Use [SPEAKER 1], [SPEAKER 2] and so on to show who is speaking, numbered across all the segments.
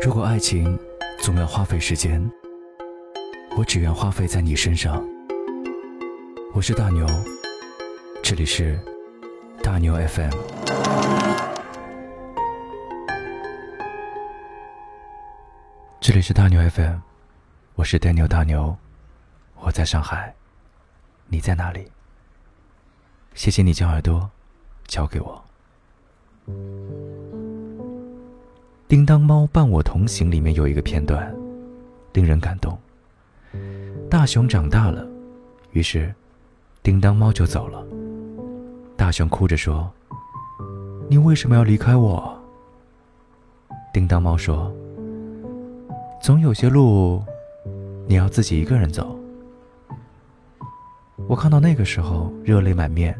[SPEAKER 1] 如果爱情总要花费时间，我只愿花费在你身上。我是大牛，这里是大牛 FM。这里是大牛 FM，我是电牛大牛，我在上海，你在哪里？谢谢你将耳朵交给我。《叮当猫伴我同行》里面有一个片段，令人感动。大熊长大了，于是叮当猫就走了。大熊哭着说：“你为什么要离开我？”叮当猫说：“总有些路，你要自己一个人走。”我看到那个时候热泪满面。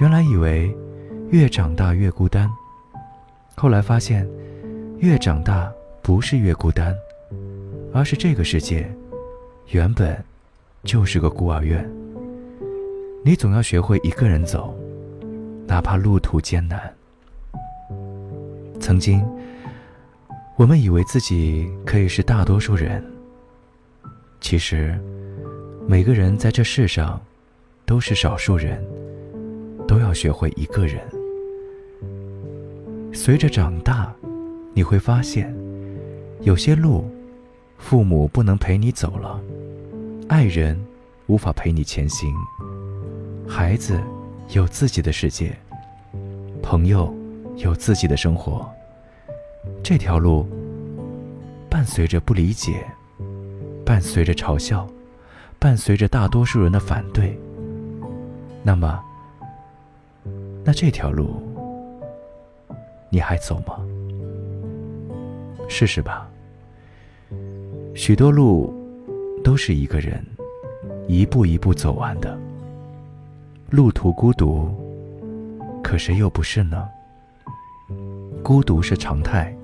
[SPEAKER 1] 原来以为越长大越孤单，后来发现越长大不是越孤单，而是这个世界原本就是个孤儿院。你总要学会一个人走，哪怕路途艰难。曾经，我们以为自己可以是大多数人，其实每个人在这世上都是少数人。都要学会一个人。随着长大，你会发现，有些路，父母不能陪你走了，爱人无法陪你前行，孩子有自己的世界，朋友有自己的生活。这条路伴随着不理解，伴随着嘲笑，伴随着大多数人的反对。那么。那这条路，你还走吗？试试吧。许多路都是一个人一步一步走完的，路途孤独，可谁又不是呢？孤独是常态，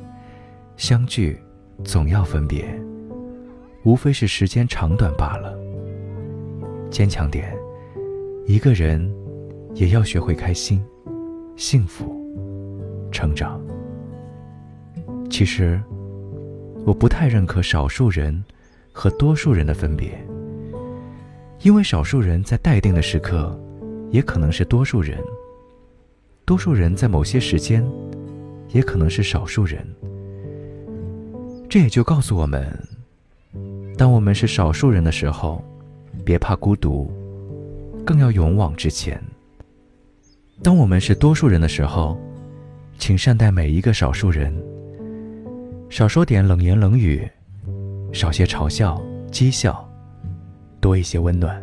[SPEAKER 1] 相聚总要分别，无非是时间长短罢了。坚强点，一个人。也要学会开心、幸福、成长。其实，我不太认可少数人和多数人的分别，因为少数人在待定的时刻，也可能是多数人；多数人在某些时间，也可能是少数人。这也就告诉我们：当我们是少数人的时候，别怕孤独，更要勇往直前。当我们是多数人的时候，请善待每一个少数人，少说点冷言冷语，少些嘲笑讥笑，多一些温暖。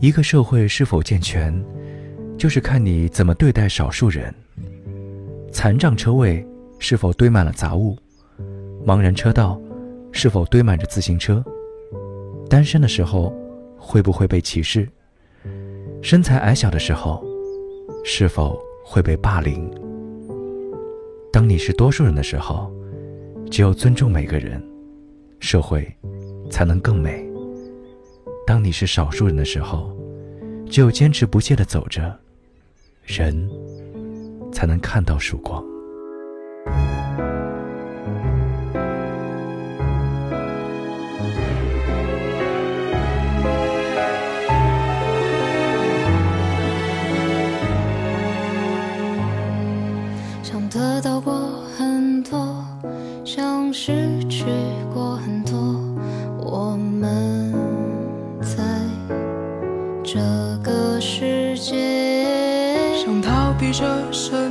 [SPEAKER 1] 一个社会是否健全，就是看你怎么对待少数人。残障车位是否堆满了杂物，盲人车道是否堆满着自行车，单身的时候会不会被歧视？身材矮小的时候，是否会被霸凌？当你是多数人的时候，只有尊重每个人，社会才能更美。当你是少数人的时候，只有坚持不懈的走着，人才能看到曙光。
[SPEAKER 2] 这什么？想。